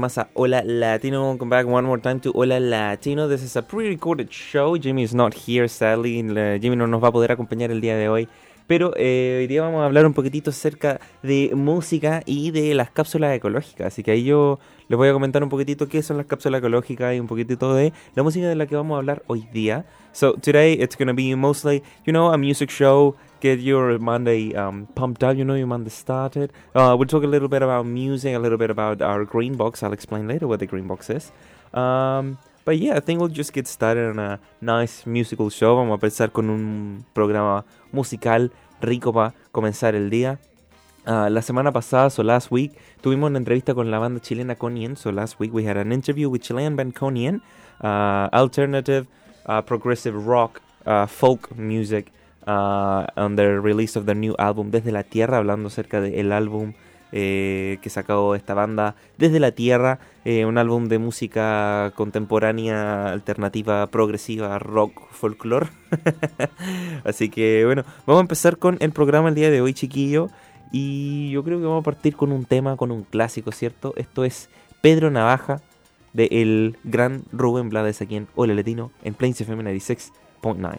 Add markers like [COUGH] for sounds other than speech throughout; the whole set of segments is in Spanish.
Hola Latino. Welcome back one more time to Hola Latino. This is a pre-recorded show. Jimmy is not here, sadly. Jimmy no nos va a poder acompañar el día de hoy. Pero eh, hoy día vamos a hablar un poquitito acerca de música y de las cápsulas ecológicas. Así que ahí yo les voy a comentar un poquitito qué son las cápsulas ecológicas y un poquitito de la música de la que vamos a hablar hoy día. So today it's going to be mostly, you know, a music show get your Monday um, pumped up, you know, your Monday started. Uh, we'll talk a little bit about music, a little bit about our green box. I'll explain later what the green box is. Um, but yeah, I think we'll just get started on a nice musical show. Vamos a empezar con un programa musical rico para comenzar el día. Uh, la semana pasada, so last week, tuvimos una entrevista con la banda chilena Conien. So last week we had an interview with Chilean band Conien, uh, alternative, uh, progressive rock, uh, folk music. Uh, on the release of their new album Desde la Tierra, hablando acerca del álbum eh, que sacó esta banda Desde la Tierra, eh, un álbum de música contemporánea, alternativa, progresiva, rock, folklore. [LAUGHS] Así que bueno, vamos a empezar con el programa el día de hoy, chiquillo. Y yo creo que vamos a partir con un tema, con un clásico, ¿cierto? Esto es Pedro Navaja, de el gran Rubén Blades aquí en Hola Latino, en Plains FM 96.9.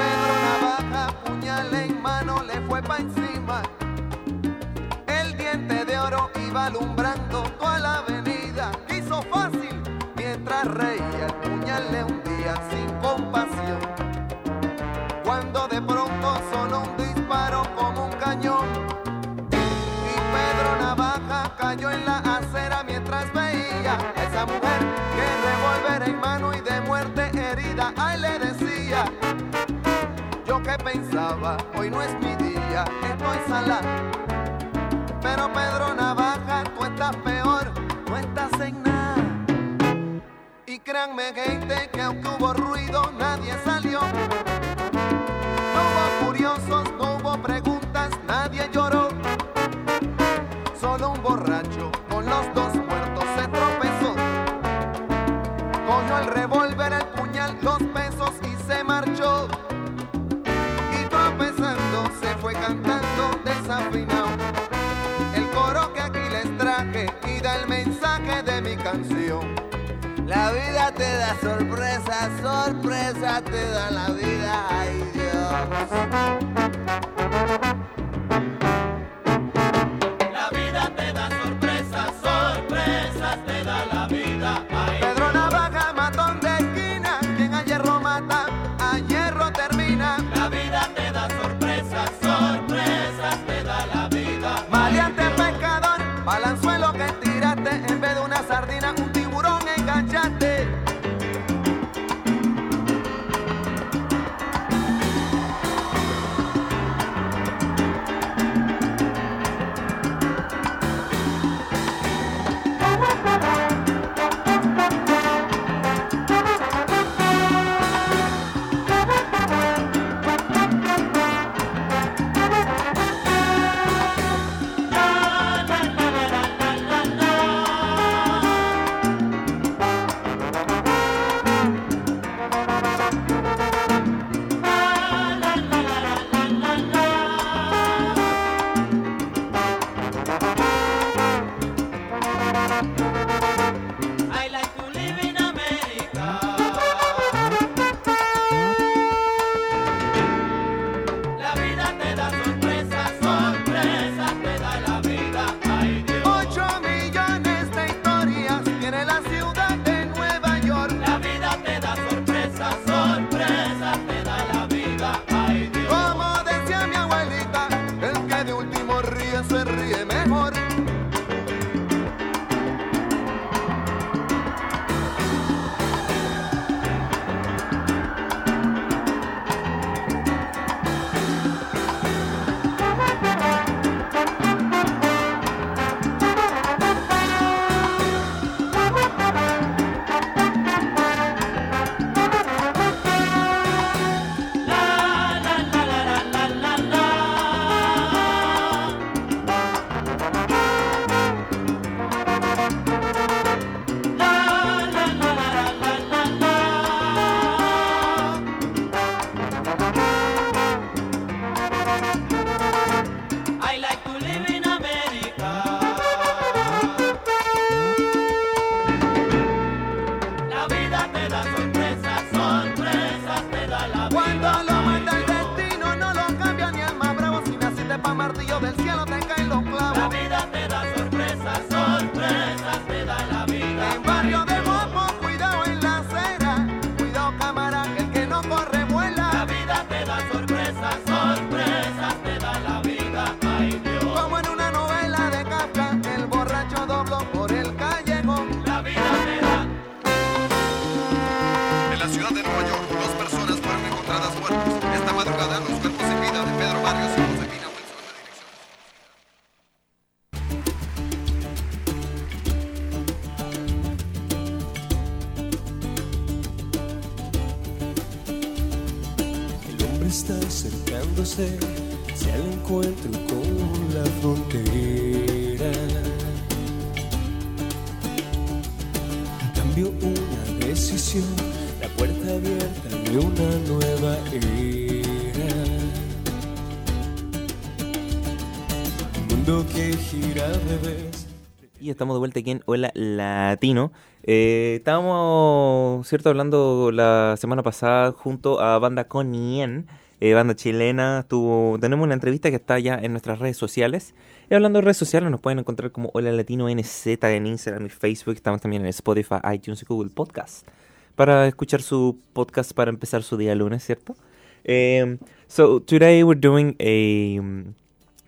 Pedro Navaja, puñal en mano, le fue pa' encima. El diente de oro iba alumbrando toda la avenida. Hizo fácil mientras reía hoy no es mi día, estoy sala. Pero Pedro Navaja, tú estás peor, no estás en nada. Y créanme, gente, que aunque hubo ruido, nadie salió. No hubo curiosos, no hubo preguntas, nadie lloró. Solo un borracho. fue cantando desafinado. El coro que aquí les traje y da el mensaje de mi canción. La vida te da sorpresa, sorpresa te da la vida, ay Dios. estamos de vuelta aquí en Hola Latino. Eh, estábamos, ¿cierto?, hablando la semana pasada junto a Banda Conien, eh, banda chilena. Tenemos una entrevista que está ya en nuestras redes sociales. Y hablando de redes sociales, nos pueden encontrar como Hola Latino NZ en Instagram y Facebook. Estamos también en Spotify, iTunes y Google Podcast para escuchar su podcast para empezar su día lunes, ¿cierto? Eh, so, today we're doing a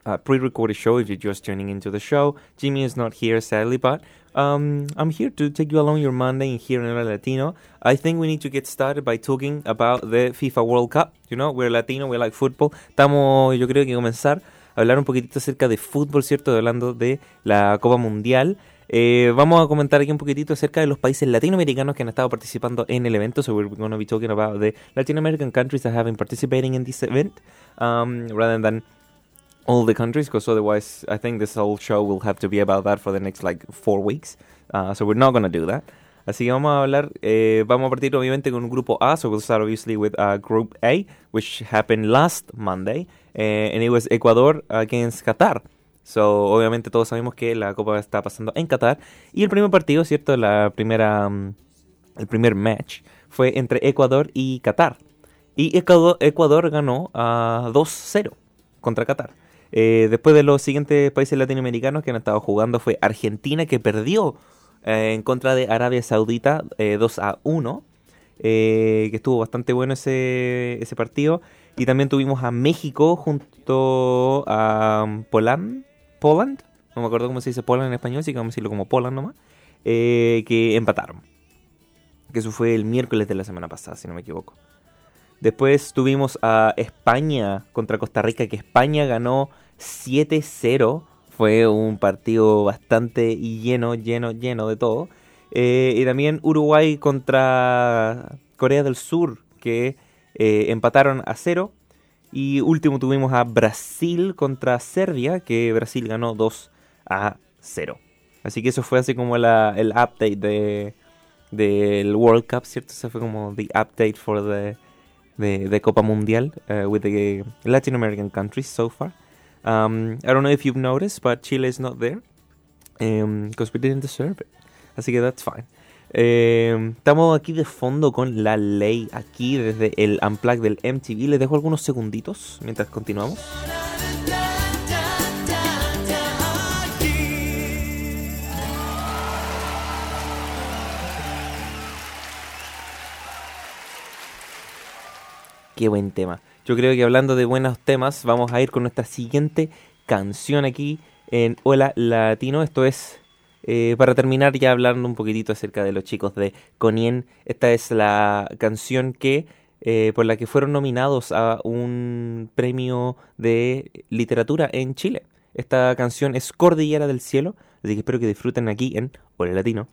a pre-recorded show. If you're just tuning into the show, Jimmy is not here sadly, but um, I'm here to take you along your Monday here in El Latino. I think we need to get started by talking about the FIFA World Cup. You know, we're Latino, we like football. Estamos, yo creo que comenzar a hablar un poquitito acerca de fútbol, ¿cierto? Hablando de la Copa Mundial. Eh, vamos a comentar aquí un poquitito acerca de los países latinoamericanos que han estado participando en el evento. So we're going to be talking about the Latin American countries that have been participating in this event, um, rather than all the countries, because otherwise I think this whole show will have to be about that for the next like four weeks. Uh, so we're not going to do that. Así que vamos a hablar, eh, vamos a partir obviamente con un grupo A, so we'll start obviously with uh, Group A, which happened last Monday, eh, and it was Ecuador against Qatar. So, obviamente todos sabemos que la Copa está pasando en Qatar. Y el primer partido, ¿cierto? La primera, um, el primer match fue entre Ecuador y Qatar. Y Ecuador, Ecuador ganó a 2-0 contra Qatar. Eh, después de los siguientes países latinoamericanos que han estado jugando fue Argentina que perdió eh, en contra de Arabia Saudita eh, 2 a 1. eh, que estuvo bastante bueno ese, ese partido. Y también tuvimos a México junto a um, Poland, Poland, no me acuerdo cómo se dice Poland en español, así que vamos a decirlo como Poland nomás, eh, que empataron. Que eso fue el miércoles de la semana pasada, si no me equivoco. Después tuvimos a España contra Costa Rica, que España ganó 7-0. Fue un partido bastante lleno, lleno, lleno de todo. Eh, y también Uruguay contra Corea del Sur, que eh, empataron a 0. Y último tuvimos a Brasil contra Serbia, que Brasil ganó 2 a 0. Así que eso fue así como el update de del World Cup, ¿cierto? Ese fue como the update for the de, de Copa Mundial uh, with the Latin American countries so far. Um, I don't know if you've noticed, but Chile is not there because we didn't deserve it. Así que that's fine. Eh, estamos aquí de fondo con la ley, aquí desde el Unplug del MTV. Les dejo algunos segunditos mientras continuamos. Qué buen tema. Yo creo que hablando de buenos temas, vamos a ir con nuestra siguiente canción aquí en Hola Latino. Esto es eh, para terminar ya hablando un poquitito acerca de los chicos de Conien. Esta es la canción que eh, por la que fueron nominados a un premio de literatura en Chile. Esta canción es Cordillera del Cielo, así que espero que disfruten aquí en Hola Latino.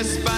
español.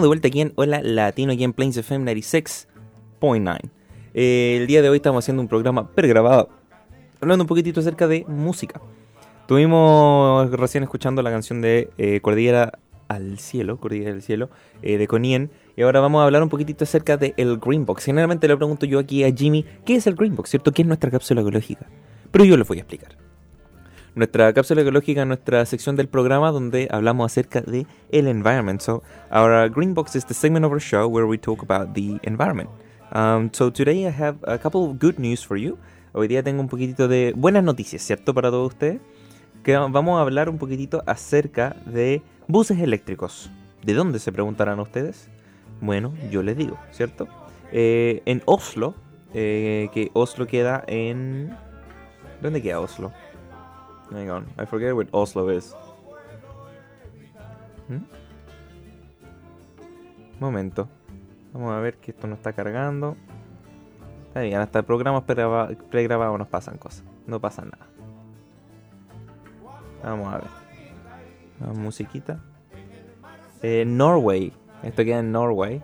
De vuelta aquí en Hola Latino, aquí en Plains FM 96.9. Eh, el día de hoy estamos haciendo un programa pregrabado, hablando un poquitito acerca de música. Estuvimos recién escuchando la canción de eh, Cordillera al Cielo, Cordillera del Cielo, eh, de Conien, y ahora vamos a hablar un poquitito acerca del el Green Box. Generalmente le pregunto yo aquí a Jimmy, ¿qué es el Green Box, cierto? ¿Qué es nuestra cápsula ecológica? Pero yo les voy a explicar. Nuestra cápsula ecológica, nuestra sección del programa donde hablamos acerca de el environment. So our green box is the segment of our show where we talk about the environment. Um, so today I have a couple of good news for you. Hoy día tengo un poquitito de buenas noticias, ¿cierto? Para todos ustedes. que vamos a hablar un poquitito acerca de buses eléctricos. ¿De dónde se preguntarán ustedes? Bueno, yo les digo, ¿cierto? Eh, en Oslo, eh, que Oslo queda en... ¿Dónde queda Oslo? Hang I forget where Oslo is. ¿Mm? Momento. Vamos a ver que esto no está cargando. Está bien, hasta programas pregraba- pregrabados nos pasan cosas. No pasa nada. Vamos a ver. La musiquita. Eh, Norway. Esto queda en Norway.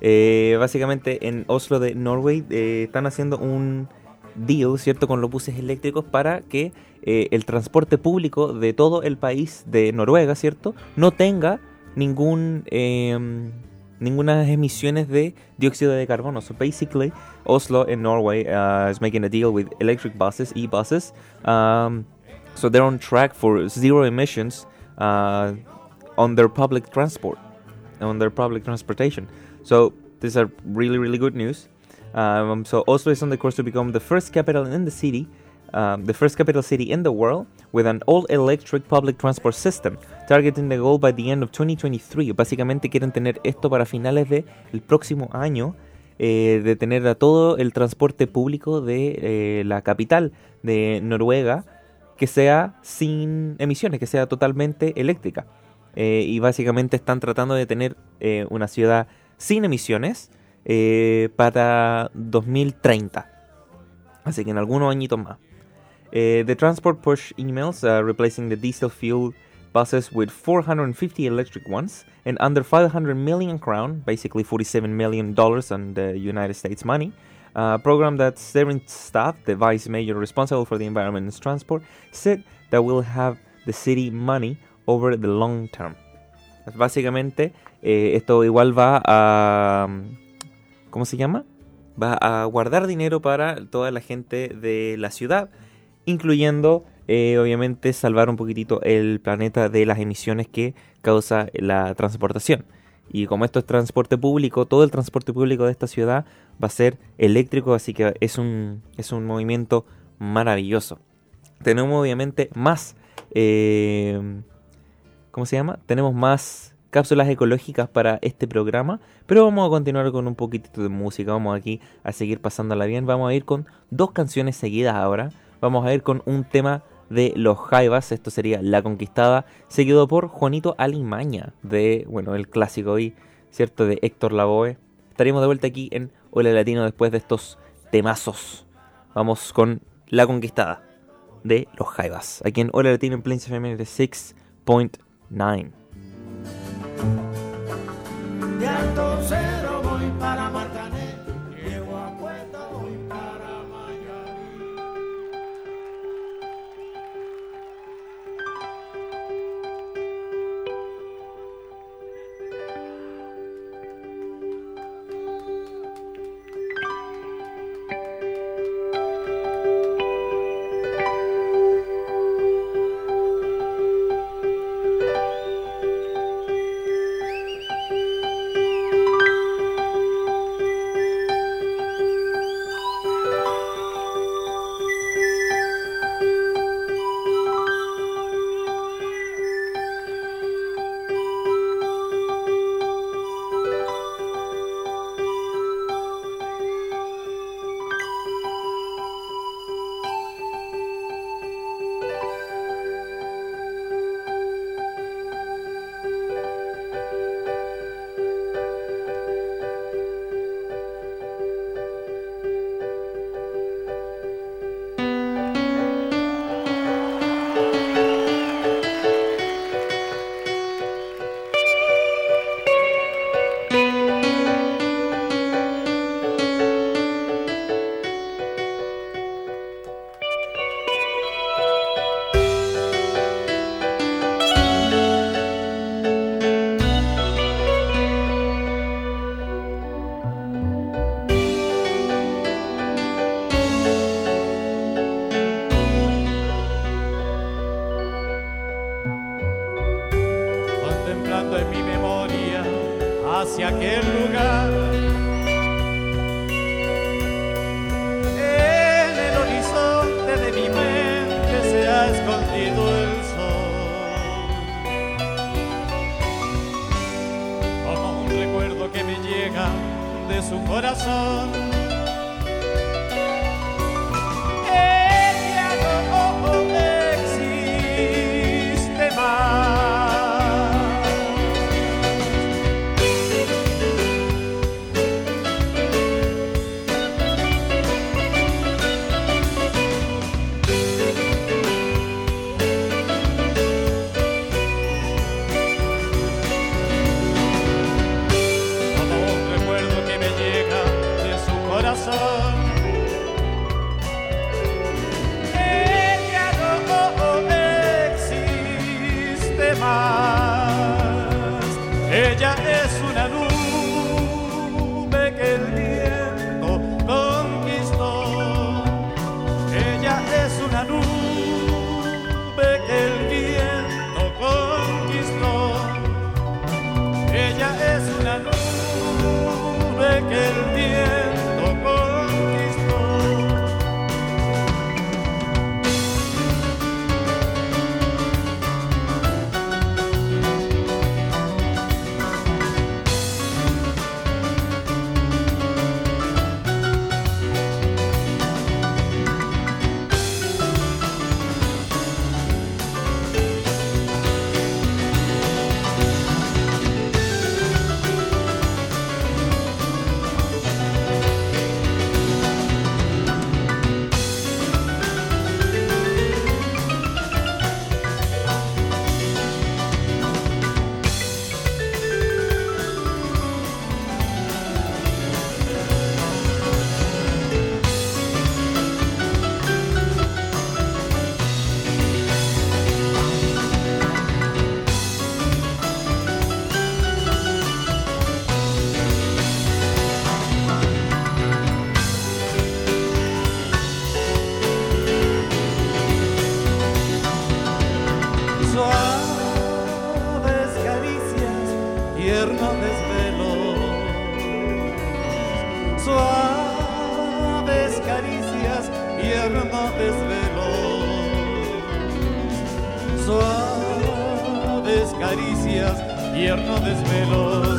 Eh, básicamente en Oslo de Norway eh, están haciendo un deal, ¿cierto?, con los buses eléctricos para que eh, el transporte público de todo el país de Noruega, ¿cierto?, no tenga ningún em, ninguna emisiones de dióxido de carbono. So basically, Oslo in Norway uh, is making a deal with electric buses, e-buses. Um, so they're on track for zero emissions uh, on their public transport, on their public transportation. So these are really, really good news. Um, so Oslo is on the course to become the first capital in the city, um, the first capital city in the world with an all-electric public transport system, targeting the goal by the end of 2023. Básicamente quieren tener esto para finales del el próximo año, eh, de tener a todo el transporte público de eh, la capital de Noruega que sea sin emisiones, que sea totalmente eléctrica. Eh, y básicamente están tratando de tener una ciudad sin emisiones eh, para 2030. Así que en algunos añitos más. Eh, the transport push emails uh, replacing the diesel fuel buses with 450 electric ones and under 500 million crown, basically 47 million dollars on the United States money. A program that Steering staff, the vice mayor responsible for the environment and transport, said that will have the city money over the long term. Básicamente, eh, esto igual va a. ¿Cómo se llama? Va a guardar dinero para toda la gente de la ciudad, incluyendo, eh, obviamente, salvar un poquitito el planeta de las emisiones que causa la transportación. Y como esto es transporte público, todo el transporte público de esta ciudad va a ser eléctrico, así que es un, es un movimiento maravilloso. Tenemos obviamente más, eh, ¿cómo se llama? Tenemos más cápsulas ecológicas para este programa, pero vamos a continuar con un poquitito de música, vamos aquí a seguir pasándola bien, vamos a ir con dos canciones seguidas ahora, vamos a ir con un tema de los Jaivas, esto sería La Conquistada, seguido por Juanito Alimaña, de, bueno, el clásico hoy, ¿cierto? De Héctor Lavoe. Estaremos de vuelta aquí en Hola Latino después de estos temazos. Vamos con La Conquistada de los Jaivas, aquí en Hola Latino en Plains FM de 6.9. De Alto desvelos, suaves caricias y arma desvelos, suaves caricias, tierno desvelos.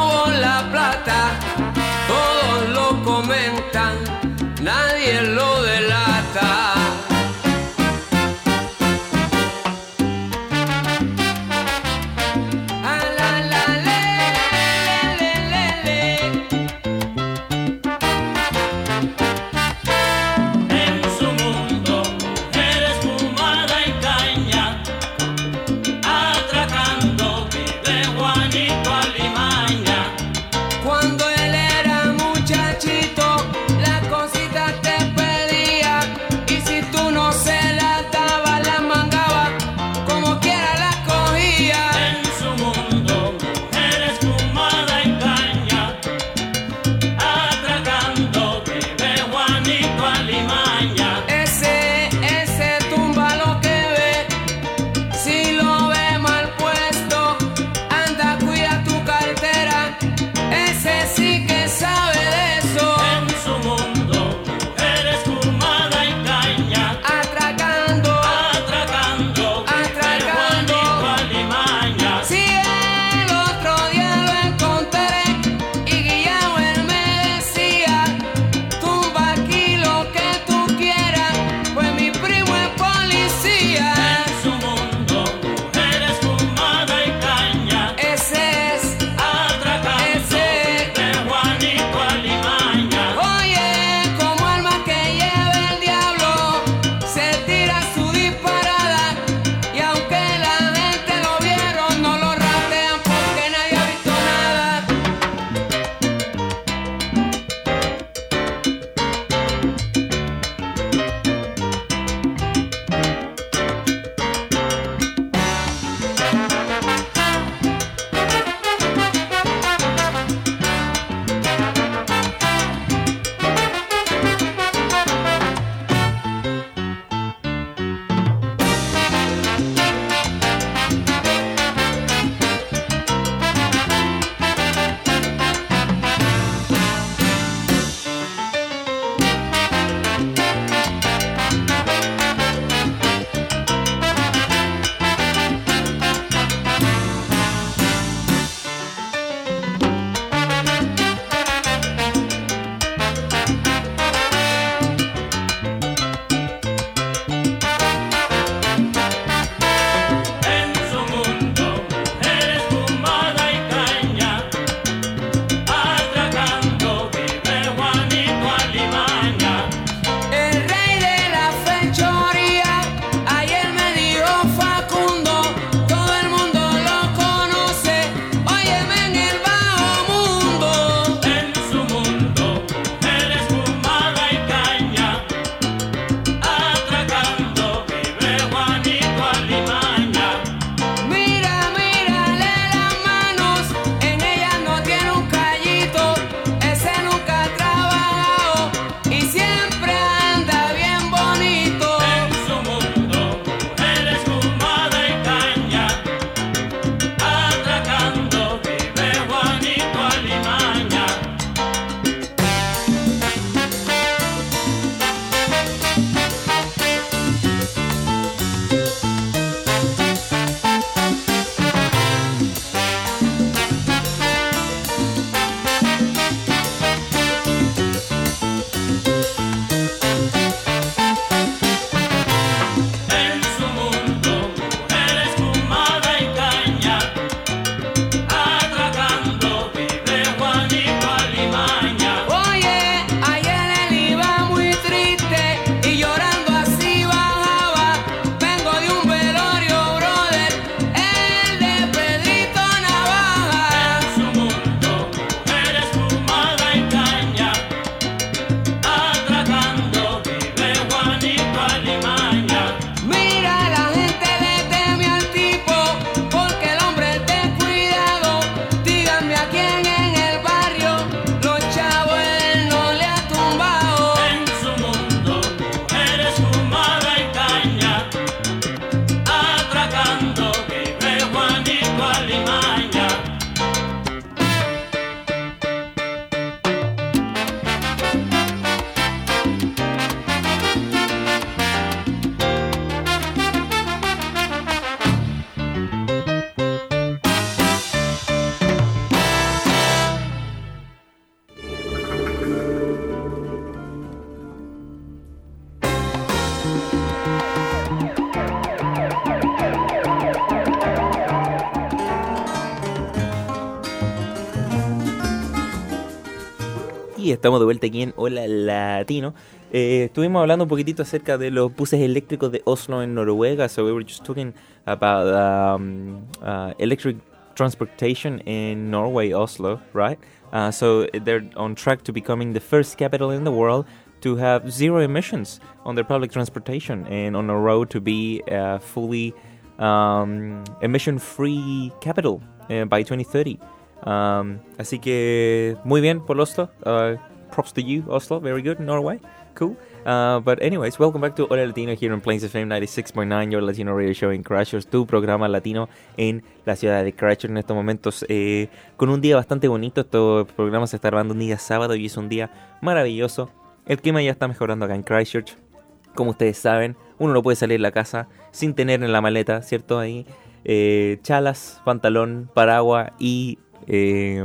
todos lo comentan, nadie lo estamos de vuelta aquí en Hola Latino. Eh, estuvimos hablando un poquitito acerca de los buses eléctricos de Oslo en Noruega. So we were just talking about um, uh, electric transportation in Norway, Oslo, right? Uh, so they're on track to becoming the first capital in the world to have zero emissions on their public transportation and on a road to be a fully um, emission-free capital uh, by 2030. Um, así que muy bien por Oslo. Uh, props to you, Oslo. Very good, Norway. Cool. Uh, but anyways, welcome back to Hora Latino here in Plains FM 96.9, your Latino radio show in Crashers, tu programa latino en la ciudad de Crashers en estos momentos, eh, con un día bastante bonito. Este programa se está grabando un día sábado y es un día maravilloso. El clima ya está mejorando acá en Christchurch. Como ustedes saben, uno no puede salir de la casa sin tener en la maleta, ¿cierto? Ahí eh, chalas, pantalón, paraguas y eh,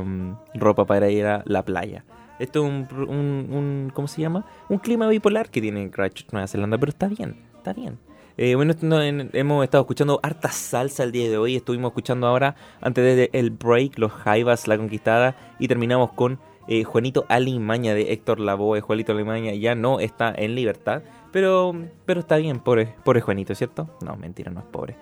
ropa para ir a la playa. Esto es un, un, ¿cómo se llama? Un clima bipolar que tiene Christchurch, Nueva Zelanda, pero está bien, está bien. Eh, bueno, no, en, hemos estado escuchando harta salsa el día de hoy. Estuvimos escuchando ahora, antes del el break, los Jaivas, La Conquistada. Y terminamos con eh, Juanito Alimaña de Héctor Lavoe. Juanito Alimaña ya no está en libertad. Pero, pero está bien, pobre, pobre Juanito, ¿cierto? No, mentira, no es pobre.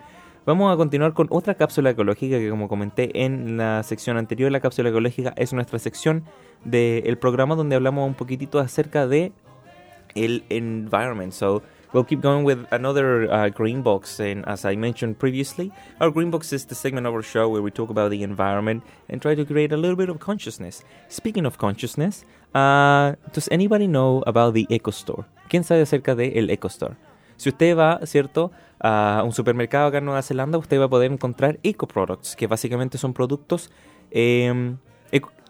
Vamos a continuar con otra cápsula ecológica que como comenté en la sección anterior, la cápsula ecológica es nuestra sección del programa donde hablamos un poquitito acerca de el environment. So we'll keep going with another uh, green box, and as I mentioned previously, our green box is the segment of our show where we talk about the environment and try to create a little bit of consciousness. Speaking of consciousness, uh, does anybody know about the Eco Store? ¿Quién sabe acerca del el Eco Store? Si usted va, ¿cierto?, a un supermercado acá en Nueva Zelanda, usted va a poder encontrar eco products, que básicamente son productos eh,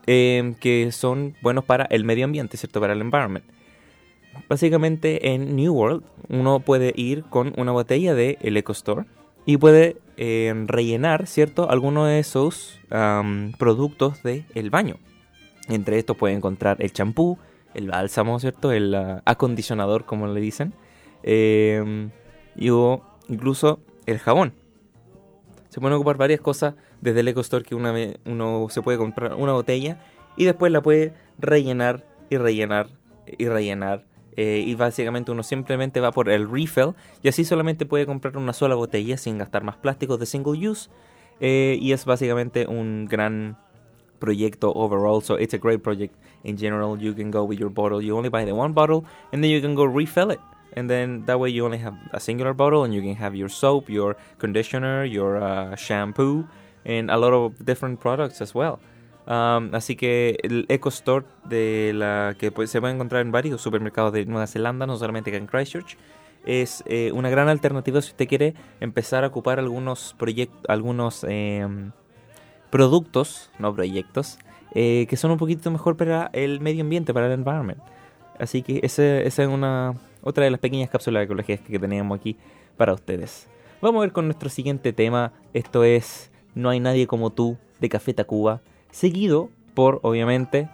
eh, que son buenos para el medio ambiente, ¿cierto?, para el environment. Básicamente en New World uno puede ir con una botella de el Eco Store y puede eh, rellenar, ¿cierto?, alguno de esos productos del el baño. Entre estos puede encontrar el champú, el bálsamo, ¿cierto?, el uh, acondicionador, como le dicen, eh, y o incluso el jabón. Se pueden ocupar varias cosas desde el Eco Store que una, uno se puede comprar una botella y después la puede rellenar y rellenar y rellenar. Eh, y básicamente uno simplemente va por el refill y así solamente puede comprar una sola botella sin gastar más plásticos de single use. Eh, y es básicamente un gran proyecto overall. So it's a great project in general. You can go with your bottle. You only buy the one bottle and then you can go refill it. And then that way you only have a singular bottle and you can have your soap, your conditioner, your uh, shampoo, and a lot of different products as well. Um, así que el Eco Store de la que pues, se puede encontrar en varios supermercados de Nueva Zelanda, no solamente acá en Christchurch, es eh, una gran alternativa si usted quiere empezar a ocupar algunos proyectos, algunos eh, productos, no proyectos, eh, que son un poquito mejor para el medio ambiente, para el environment. Así que esa, esa es una otra de las pequeñas cápsulas ecológicas que teníamos aquí para ustedes. Vamos a ver con nuestro siguiente tema. Esto es No hay nadie como tú de Café Tacuba. Seguido por, obviamente,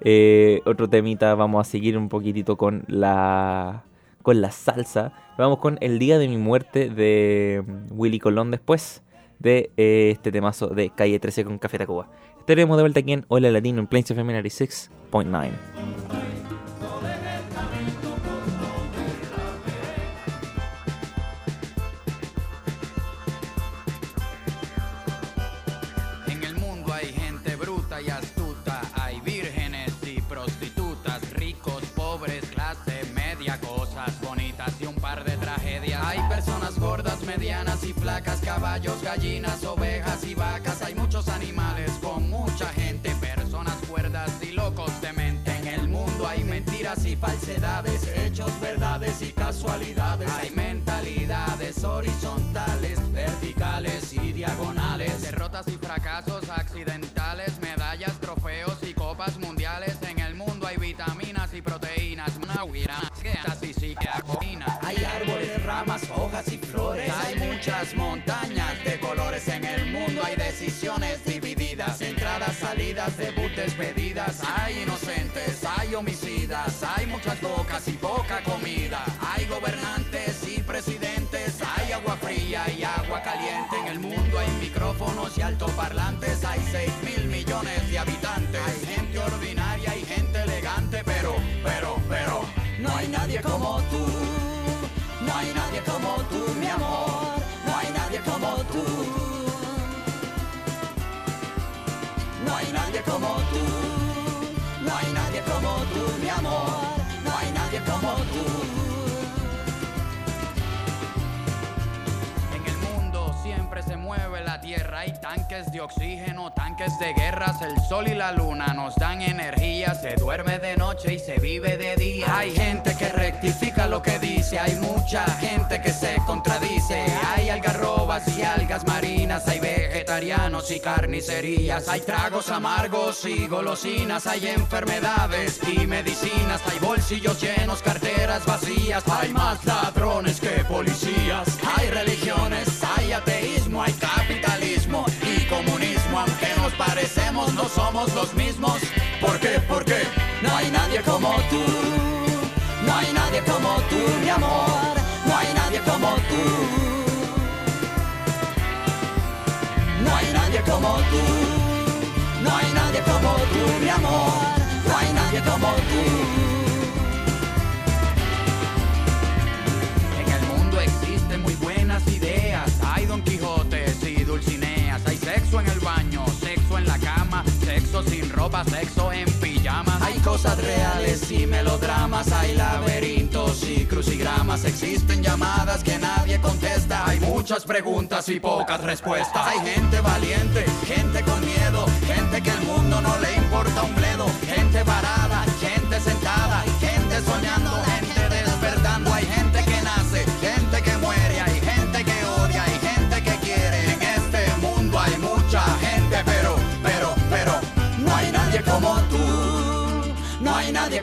eh, otro temita. Vamos a seguir un poquitito con la, con la salsa. Vamos con El Día de mi Muerte de Willy Colón después de eh, este temazo de Calle 13 con Café Tacuba. Estaremos de vuelta aquí en Hola Latino en Plains FM 96.9. y flacas, caballos, gallinas, ovejas y vacas. Hay muchos animales con mucha gente, personas cuerdas y locos de mente. En el mundo hay mentiras y falsedades, hechos, verdades y casualidades. Hay mentalidades horizontales, verticales y diagonales. Derrotas y fracasos accidentales, medallas, trofeos y copas mundiales. En el mundo hay vitaminas y proteínas, nahuiras, y psiquiacoína. las montañas de colores en el mundo. Hay decisiones divididas, entradas, salidas, debut, despedidas, hay inocentes, hay homicidas, hay muchas bocas y poca comida, hay gobernantes y presidentes, hay agua fría y agua caliente, en el mundo hay micrófonos y altoparlantes, hay 6 mil millones de habitantes, hay gente ordinaria y gente elegante, pero, pero, pero, no hay nadie como tú, no hay nadie como tú, mi amor. Tú. No hay nadie como tú. No hay nadie como tú, mi amor. No hay nadie como tú. En el mundo siempre se mueve la tierra. Hay tanques de oxígeno, tanques de guerras. El sol y la luna nos dan energía. Se duerme de noche y se vive de día. Hay gente que rectifica lo que dice. Hay mucha gente que se carnicerías. Hay tragos amargos y golosinas. Hay enfermedades y medicinas. Hay bolsillos llenos, carteras vacías. Hay más ladrones que policías. Hay religiones, hay ateísmo, hay capitalismo y comunismo. Aunque nos parecemos, no somos los mismos. ¿Por qué? ¿Por qué? No hay nadie como tú. No hay nadie como tú, mi amor. No hay nadie como tú. Como tú. No hay nadie como tú, mi amor. No hay nadie como tú. En el mundo existen muy buenas ideas. Hay Don Quijotes y Dulcineas. Hay sexo en el baño, sexo en la cama, sexo sin ropa, sexo en Hay cosas reales y melodramas. Hay laberintos y crucigramas. Existen llamadas que nadie contesta. Hay muchas preguntas y pocas respuestas. Hay gente valiente, gente con miedo, gente que el mundo no le importa un bledo. Gente parada,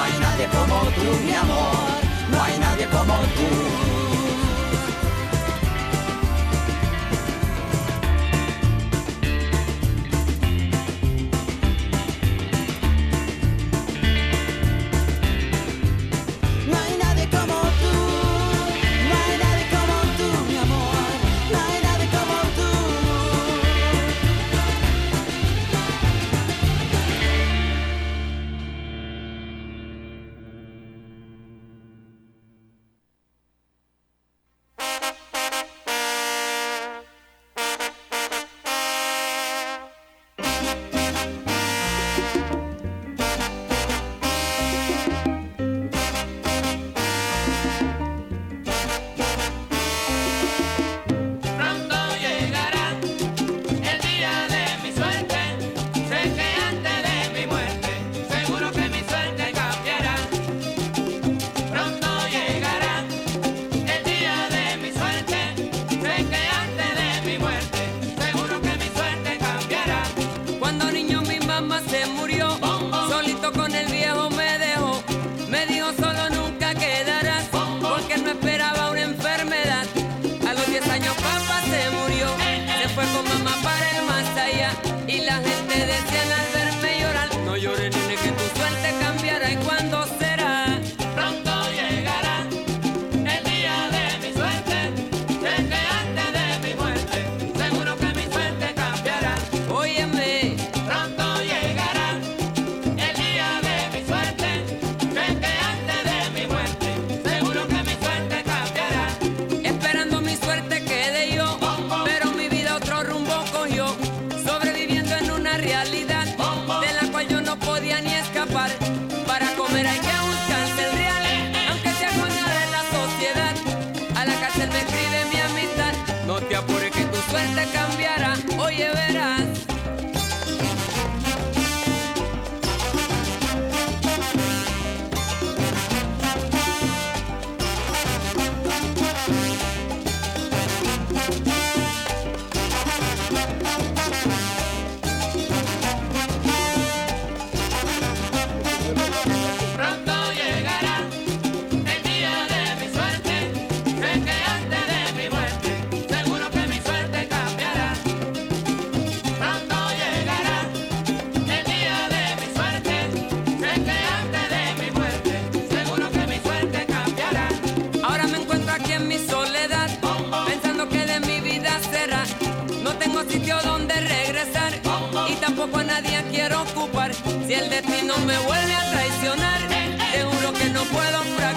No hay nadie como tú, mi amor. No hay nadie como tú.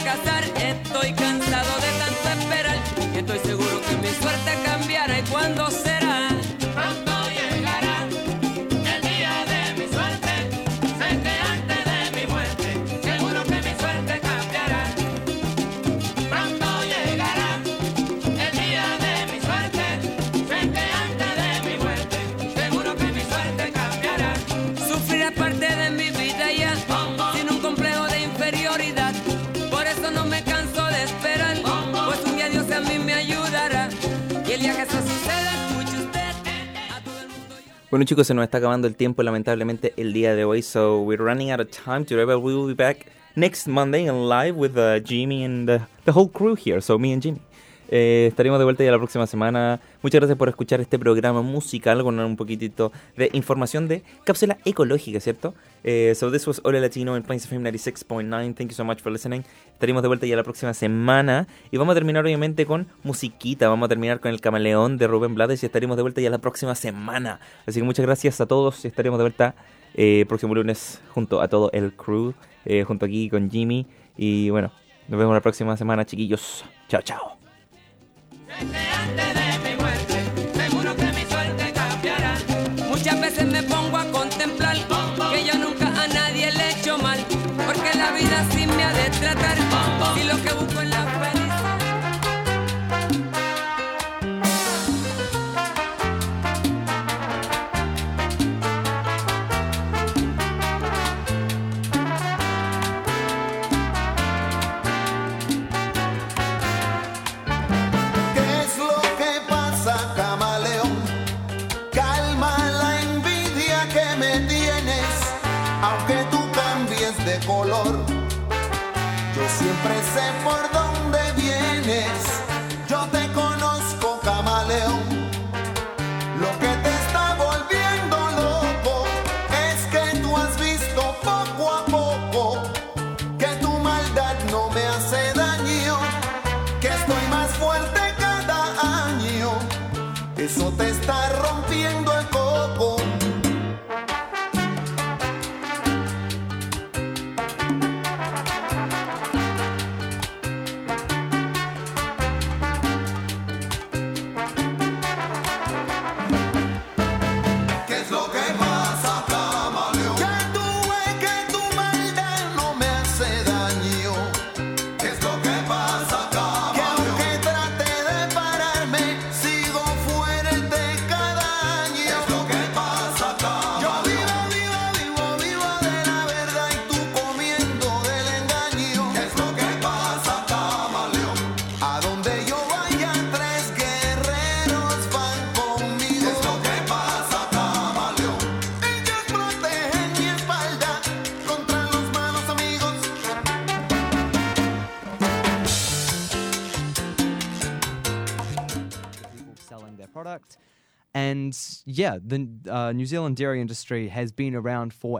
Fracasar. Estoy cansado Bueno chicos, se nos está acabando el tiempo lamentablemente el día de hoy, so we're running out of time today, but we will be back next Monday and live with uh, Jimmy and the, the whole crew here, so me and Jimmy. Eh, estaremos de vuelta ya la próxima semana. Muchas gracias por escuchar este programa musical con un poquitito de información de cápsula ecológica, ¿cierto? Eh, so this was Hola Latino en Plains FM 96.9. Thank you so much for listening. Estaremos de vuelta ya la próxima semana y vamos a terminar obviamente con musiquita. Vamos a terminar con el camaleón de Rubén Blades y estaremos de vuelta ya la próxima semana. Así que muchas gracias a todos y estaremos de vuelta eh, próximo lunes junto a todo el crew, eh, junto aquí con Jimmy. Y bueno, nos vemos la próxima semana, chiquillos. Chao, chao. Que antes de mi muerte, seguro que mi suerte cambiará. Muchas veces me pongo a siempre yeah, the uh, New Zealand dairy industry has been around for